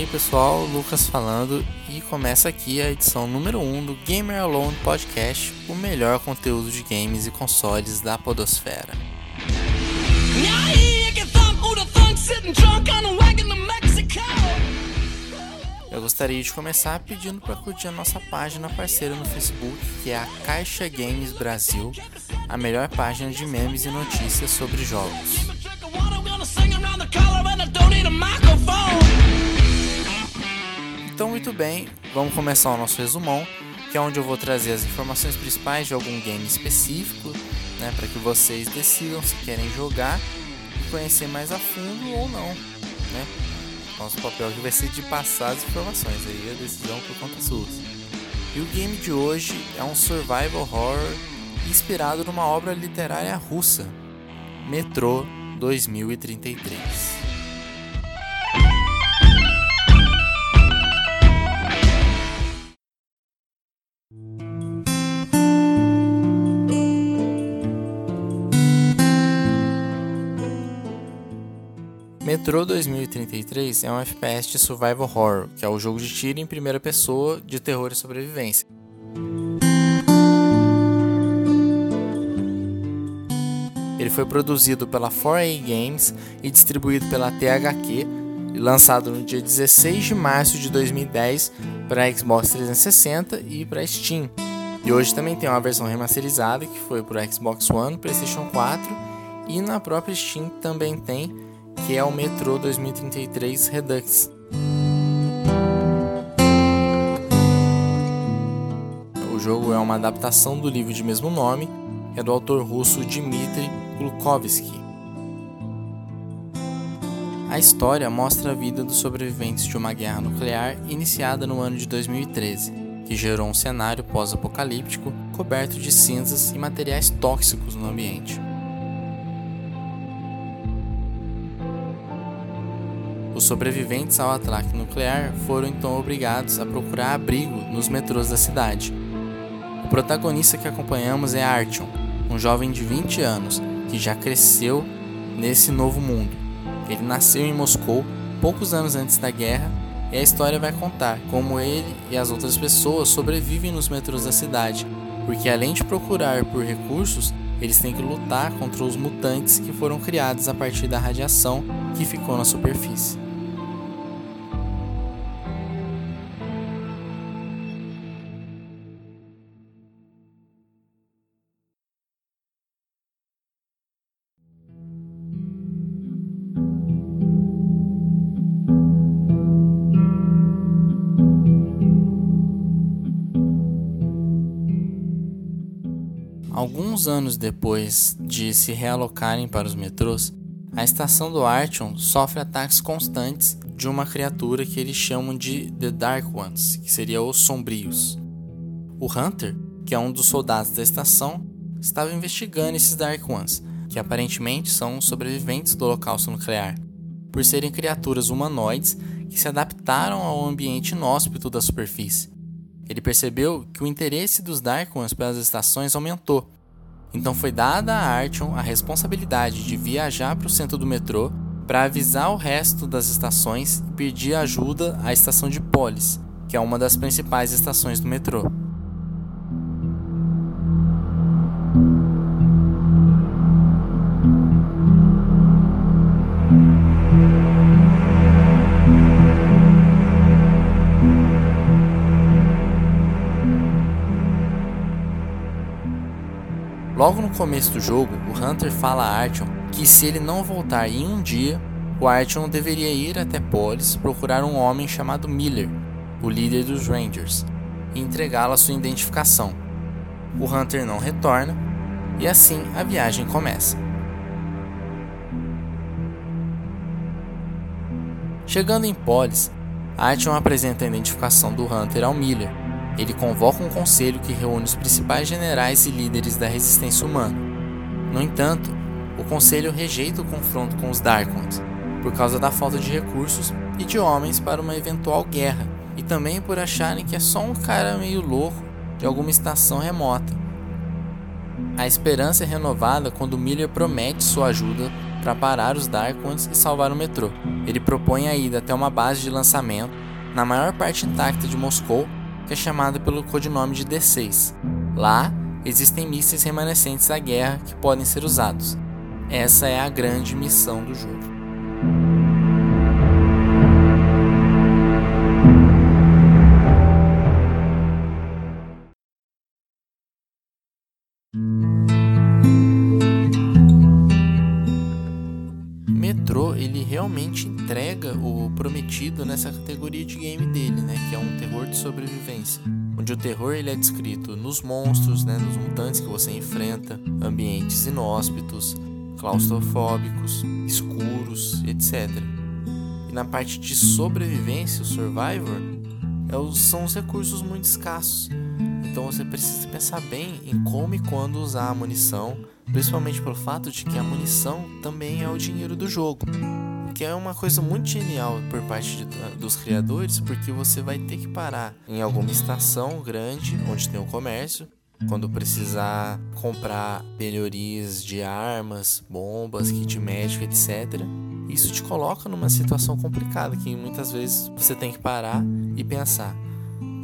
aí pessoal, Lucas falando e começa aqui a edição número 1 um do Gamer Alone Podcast, o melhor conteúdo de games e consoles da podosfera. Eu gostaria de começar pedindo para curtir a nossa página parceira no Facebook, que é a Caixa Games Brasil, a melhor página de memes e notícias sobre jogos. Muito bem, vamos começar o nosso resumão, que é onde eu vou trazer as informações principais de algum game específico, né, para que vocês decidam se querem jogar e conhecer mais a fundo ou não, né? Nosso papel aqui vai ser de passar as informações, aí a decisão por conta sua. E o game de hoje é um survival horror inspirado numa obra literária russa, Metrô 2033. Metro 2033 é um FPS de survival horror, que é o jogo de tiro em primeira pessoa de terror e sobrevivência. Ele foi produzido pela 4A Games e distribuído pela THQ lançado no dia 16 de março de 2010 para Xbox 360 e para Steam. E hoje também tem uma versão remasterizada que foi para Xbox One, PlayStation 4 e na própria Steam também tem que é o Metro 2033 Redux. O jogo é uma adaptação do livro de mesmo nome, é do autor russo Dmitry Glukovsky. A história mostra a vida dos sobreviventes de uma guerra nuclear iniciada no ano de 2013, que gerou um cenário pós-apocalíptico coberto de cinzas e materiais tóxicos no ambiente. Os sobreviventes ao ataque nuclear foram então obrigados a procurar abrigo nos metrôs da cidade. O protagonista que acompanhamos é Artyom, um jovem de 20 anos que já cresceu nesse novo mundo. Ele nasceu em Moscou poucos anos antes da guerra e a história vai contar como ele e as outras pessoas sobrevivem nos metrôs da cidade, porque além de procurar por recursos, eles têm que lutar contra os mutantes que foram criados a partir da radiação que ficou na superfície. Alguns anos depois de se realocarem para os metrôs, a estação do Artyom sofre ataques constantes de uma criatura que eles chamam de The Dark Ones, que seria os sombrios. O Hunter, que é um dos soldados da estação, estava investigando esses Dark Ones, que aparentemente são sobreviventes do holocausto nuclear, por serem criaturas humanoides que se adaptaram ao ambiente inóspito da superfície ele percebeu que o interesse dos Dark Ones pelas estações aumentou. Então foi dada a Artyom a responsabilidade de viajar para o centro do metrô para avisar o resto das estações e pedir ajuda à estação de Polis, que é uma das principais estações do metrô. Logo no começo do jogo, o Hunter fala a Artyom que se ele não voltar em um dia, o Artyom deveria ir até Polis procurar um homem chamado Miller, o líder dos Rangers, e entregá-lo a sua identificação. O Hunter não retorna e assim a viagem começa. Chegando em Polis, Artyom apresenta a identificação do Hunter ao Miller ele convoca um conselho que reúne os principais generais e líderes da resistência humana. No entanto, o conselho rejeita o confronto com os Darkons, por causa da falta de recursos e de homens para uma eventual guerra, e também por acharem que é só um cara meio louco de alguma estação remota. A esperança é renovada quando Miller promete sua ajuda para parar os Dark Ones e salvar o metrô. Ele propõe a ida até uma base de lançamento na maior parte intacta de Moscou, que é chamada pelo codinome de D6. Lá, existem mísseis remanescentes da guerra que podem ser usados. Essa é a grande missão do jogo. Realmente entrega o prometido nessa categoria de game dele, né, que é um terror de sobrevivência, onde o terror ele é descrito nos monstros, né, nos mutantes que você enfrenta, ambientes inóspitos, claustrofóbicos, escuros, etc. E na parte de sobrevivência, o survivor, é são os recursos muito escassos. Então você precisa pensar bem em como e quando usar a munição, principalmente pelo fato de que a munição também é o dinheiro do jogo. Que é uma coisa muito genial por parte de, dos criadores, porque você vai ter que parar em alguma estação grande onde tem o comércio quando precisar comprar melhorias de armas, bombas, kit médico, etc. Isso te coloca numa situação complicada que muitas vezes você tem que parar e pensar: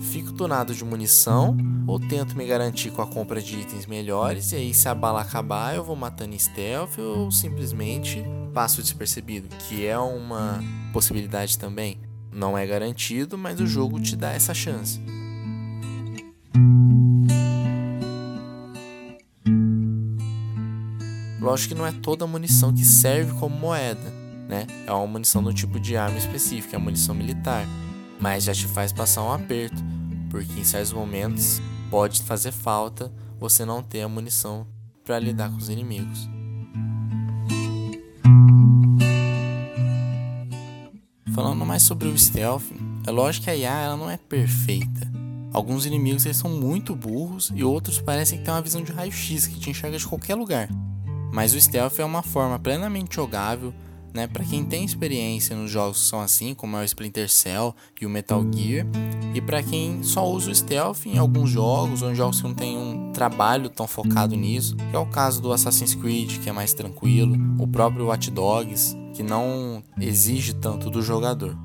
fico tunado de munição ou tento me garantir com a compra de itens melhores e aí se a bala acabar eu vou matando stealth ou simplesmente passo despercebido, que é uma possibilidade também. Não é garantido, mas o jogo te dá essa chance. Lógico que não é toda munição que serve como moeda, né? É uma munição do tipo de arma específica, é a munição militar. Mas já te faz passar um aperto, porque em certos momentos pode fazer falta você não ter a munição para lidar com os inimigos. Falando mais sobre o stealth, é lógico que a IA ela não é perfeita. Alguns inimigos eles são muito burros e outros parecem têm uma visão de raio-x que te enxerga de qualquer lugar. Mas o stealth é uma forma plenamente jogável, né, para quem tem experiência nos jogos que são assim, como é o Splinter Cell e o Metal Gear, e para quem só usa o stealth em alguns jogos ou em jogos que não tem um trabalho tão focado nisso, que é o caso do Assassin's Creed, que é mais tranquilo, o próprio Watch Dogs, que não exige tanto do jogador.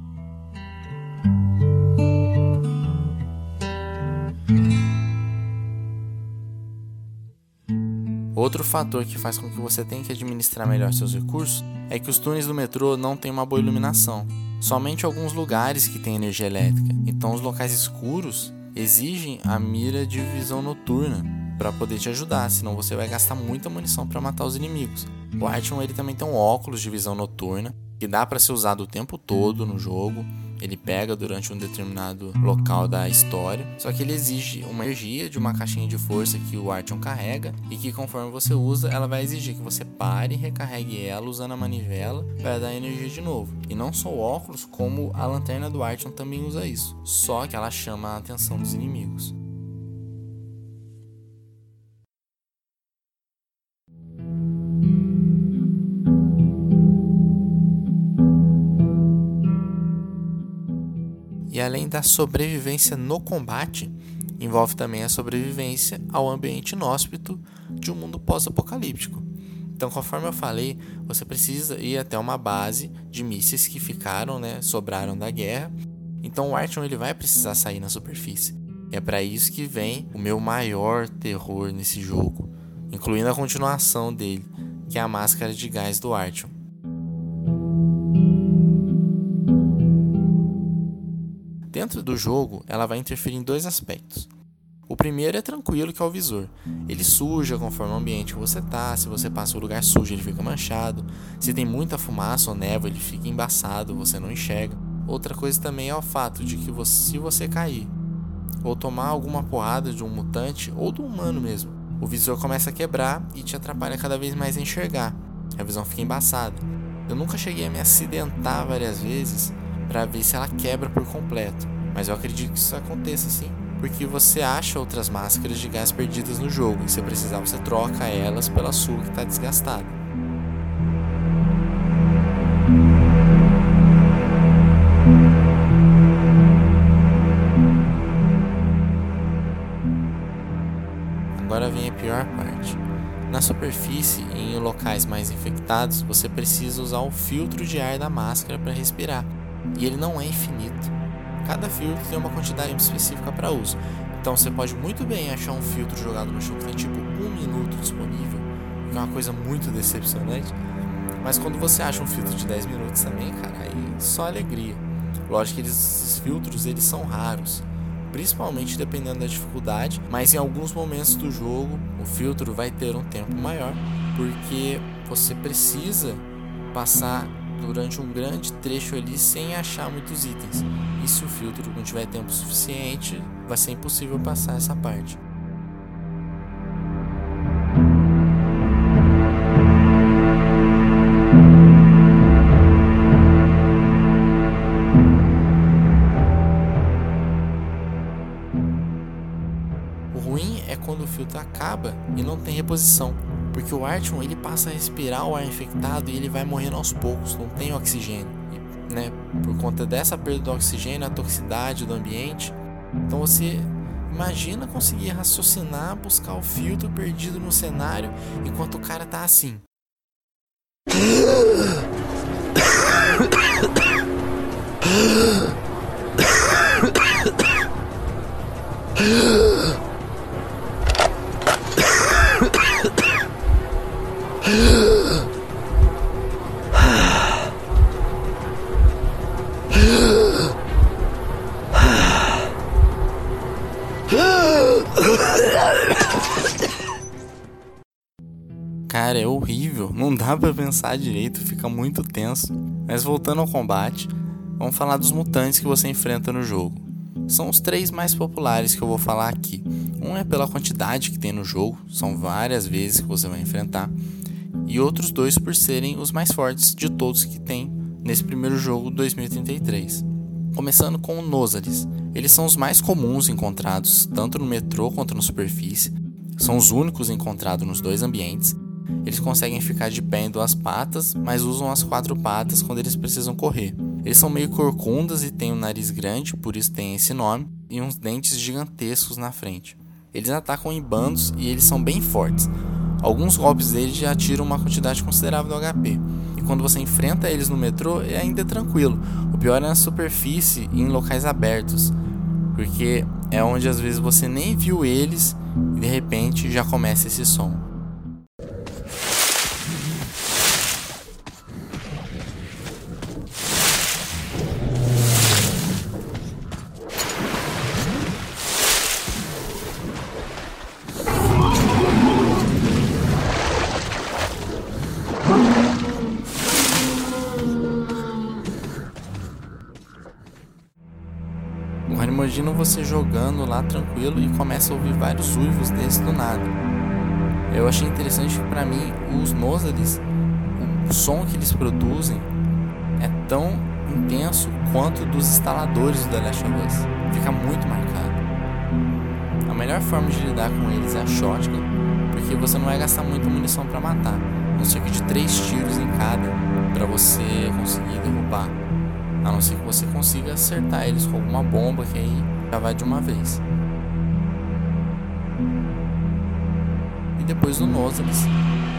Outro fator que faz com que você tenha que administrar melhor seus recursos é que os túneis do metrô não têm uma boa iluminação. Somente alguns lugares que têm energia elétrica. Então os locais escuros exigem a mira de visão noturna para poder te ajudar, senão você vai gastar muita munição para matar os inimigos. O Artyom ele também tem um óculos de visão noturna que dá para ser usado o tempo todo no jogo ele pega durante um determinado local da história, só que ele exige uma energia de uma caixinha de força que o Artyom carrega e que conforme você usa, ela vai exigir que você pare e recarregue ela usando a manivela para dar energia de novo. E não só o óculos, como a lanterna do Artyom também usa isso, só que ela chama a atenção dos inimigos. E além da sobrevivência no combate, envolve também a sobrevivência ao ambiente inóspito de um mundo pós-apocalíptico. Então, conforme eu falei, você precisa ir até uma base de mísseis que ficaram, né, sobraram da guerra. Então, o Artyom ele vai precisar sair na superfície. E é para isso que vem o meu maior terror nesse jogo, incluindo a continuação dele, que é a máscara de gás do Artyom. Dentro do jogo, ela vai interferir em dois aspectos. O primeiro é tranquilo, que é o visor. Ele suja conforme o ambiente que você tá. Se você passa o lugar sujo, ele fica manchado. Se tem muita fumaça ou névoa, ele fica embaçado, você não enxerga. Outra coisa também é o fato de que você, se você cair ou tomar alguma porrada de um mutante ou do humano mesmo, o visor começa a quebrar e te atrapalha cada vez mais a enxergar. A visão fica embaçada. Eu nunca cheguei a me acidentar várias vezes para ver se ela quebra por completo. Mas eu acredito que isso aconteça sim, porque você acha outras máscaras de gás perdidas no jogo e se precisar você troca elas pela sua que está desgastada. Agora vem a pior parte. Na superfície e em locais mais infectados, você precisa usar o filtro de ar da máscara para respirar, e ele não é infinito. Cada filtro tem uma quantidade específica para uso, então você pode muito bem achar um filtro jogado no chão que tem tipo um minuto disponível, que é uma coisa muito decepcionante. Mas quando você acha um filtro de 10 minutos também, cara, aí só alegria. Lógico que eles, esses filtros eles são raros, principalmente dependendo da dificuldade, mas em alguns momentos do jogo o filtro vai ter um tempo maior, porque você precisa passar durante um grande trecho ali sem achar muitos itens. E se o filtro não tiver tempo suficiente, vai ser impossível passar essa parte. quando o filtro acaba e não tem reposição, porque o Artyom ele passa a respirar o ar infectado e ele vai morrendo aos poucos, não tem oxigênio, e, né? Por conta dessa perda do oxigênio, a toxicidade do ambiente. Então você imagina conseguir raciocinar, buscar o filtro perdido no cenário enquanto o cara tá assim. Cara, é horrível, não dá para pensar direito, fica muito tenso. Mas voltando ao combate, vamos falar dos mutantes que você enfrenta no jogo. São os três mais populares que eu vou falar aqui. Um é pela quantidade que tem no jogo, são várias vezes que você vai enfrentar, e outros dois por serem os mais fortes de todos que tem nesse primeiro jogo 2033. Começando com o Nosalis. Eles são os mais comuns encontrados tanto no metrô quanto na superfície. São os únicos encontrados nos dois ambientes eles conseguem ficar de pé em duas patas, mas usam as quatro patas quando eles precisam correr. Eles são meio corcundas e têm um nariz grande, por isso tem esse nome, e uns dentes gigantescos na frente. Eles atacam em bandos e eles são bem fortes. Alguns golpes deles já tiram uma quantidade considerável do HP. E quando você enfrenta eles no metrô, é ainda tranquilo. O pior é na superfície e em locais abertos, porque é onde às vezes você nem viu eles e de repente já começa esse som. Imagino você jogando lá tranquilo e começa a ouvir vários uivos desse do nada. Eu achei interessante que para mim os Nozalis, o som que eles produzem é tão intenso quanto dos instaladores do The Last of Us. Fica muito marcado. A melhor forma de lidar com eles é a shotgun, porque você não vai gastar muita munição para matar, não que de três tiros em cada para você conseguir derrubar. A não ser que você consiga acertar eles com alguma bomba que aí já vai de uma vez. E depois do Nosalis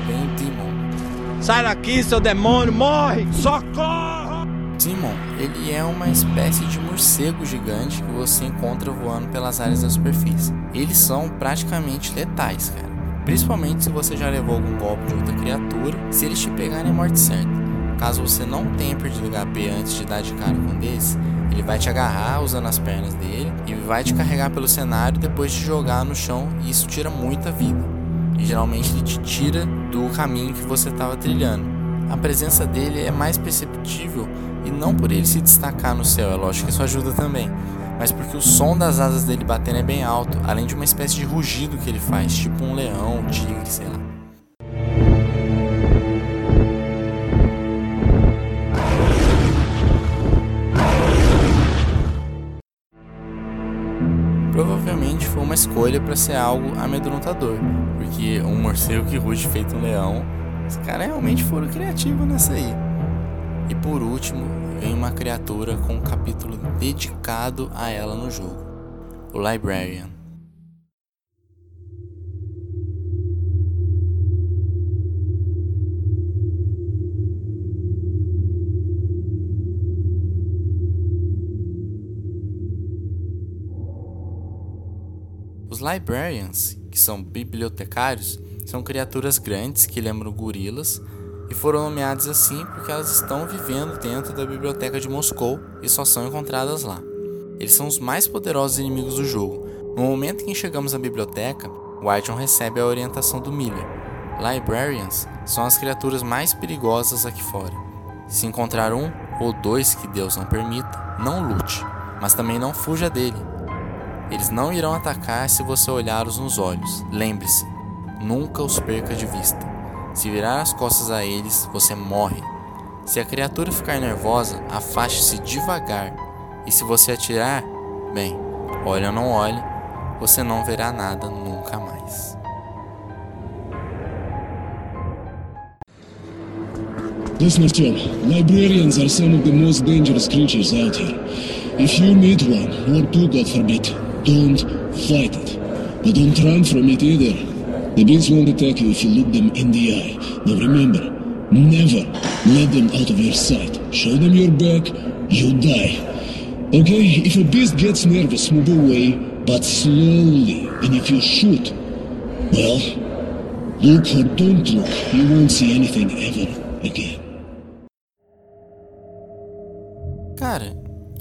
vem o Demon. Sai daqui, seu demônio, morre! Socorro! Demon, ele é uma espécie de morcego gigante que você encontra voando pelas áreas da superfície. Eles são praticamente letais, cara. Principalmente se você já levou algum golpe de outra criatura, se eles te pegarem é morte certa. Caso você não tenha perdido HP antes de dar de cara com um desse, ele vai te agarrar usando as pernas dele e vai te carregar pelo cenário depois te jogar no chão e isso tira muita vida. E geralmente ele te tira do caminho que você estava trilhando. A presença dele é mais perceptível e não por ele se destacar no céu, é lógico que isso ajuda também, mas porque o som das asas dele batendo é bem alto, além de uma espécie de rugido que ele faz, tipo um leão, um tigre, sei lá. Uma escolha para ser algo amedrontador, porque um morcego que ruge feito um leão, os caras realmente foram criativos nessa aí. E por último, vem uma criatura com um capítulo dedicado a ela no jogo, o Librarian. Librarians, que são bibliotecários, são criaturas grandes que lembram gorilas e foram nomeadas assim porque elas estão vivendo dentro da biblioteca de Moscou e só são encontradas lá. Eles são os mais poderosos inimigos do jogo. No momento em que chegamos à biblioteca, Whiteon recebe a orientação do Miller. Librarians são as criaturas mais perigosas aqui fora. Se encontrar um ou dois que Deus não permita, não lute, mas também não fuja dele. Eles não irão atacar se você olhá-los nos olhos. Lembre-se, nunca os perca de vista. Se virar as costas a eles, você morre. Se a criatura ficar nervosa, afaste-se devagar. E se você atirar, bem, olhe ou não olhe, você não verá nada nunca mais. Listen, Tom. Librarians are some of the most dangerous creatures out here. If you meet one, or two, God forbid, don't fight it. But don't run from it either. The beast won't attack you if you look them in the eye. Now remember, never let them out of your sight. Show them your back, you die. Okay, if a beast gets nervous, move away, but slowly. And if you shoot, well, look or don't look, you won't see anything ever again.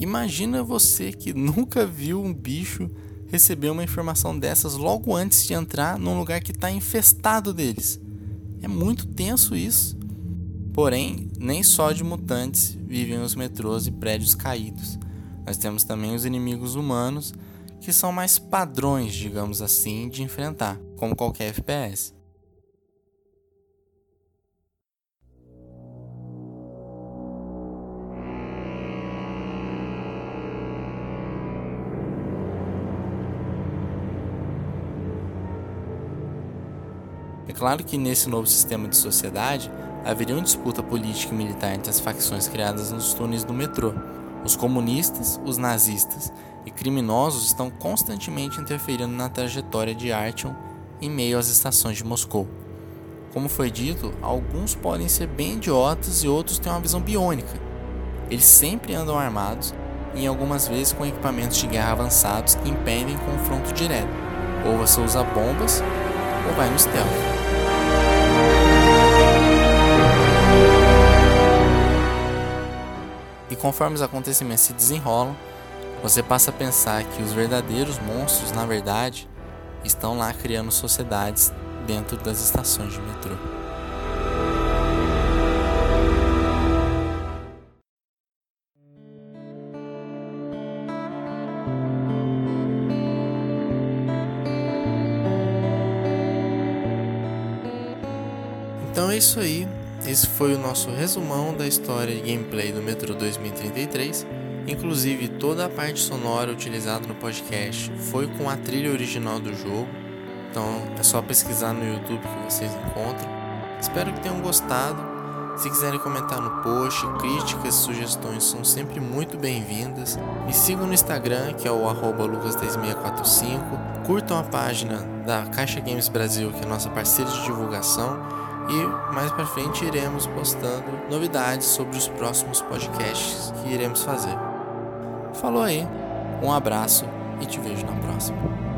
Imagina você que nunca viu um bicho receber uma informação dessas logo antes de entrar num lugar que está infestado deles. É muito tenso isso. Porém, nem só de mutantes vivem os metrôs e prédios caídos. Nós temos também os inimigos humanos, que são mais padrões, digamos assim, de enfrentar, como qualquer FPS. Claro que nesse novo sistema de sociedade haveria uma disputa política e militar entre as facções criadas nos túneis do metrô. Os comunistas, os nazistas e criminosos estão constantemente interferindo na trajetória de Artyom em meio às estações de Moscou. Como foi dito, alguns podem ser bem idiotas e outros têm uma visão biônica. Eles sempre andam armados e algumas vezes com equipamentos de guerra avançados que impedem confronto direto. Ou você usa bombas ou vai no stealth. E conforme os acontecimentos se desenrolam, você passa a pensar que os verdadeiros monstros, na verdade, estão lá criando sociedades dentro das estações de metrô. Então é isso aí. Esse foi o nosso resumão da história e gameplay do Metro 2033. Inclusive, toda a parte sonora utilizada no podcast foi com a trilha original do jogo. Então é só pesquisar no YouTube que vocês encontram. Espero que tenham gostado. Se quiserem comentar no post, críticas, sugestões são sempre muito bem-vindas. Me sigam no Instagram, que é o lucas10645. Curtam a página da Caixa Games Brasil, que é a nossa parceira de divulgação e mais para frente iremos postando novidades sobre os próximos podcasts que iremos fazer. Falou aí, um abraço e te vejo na próxima.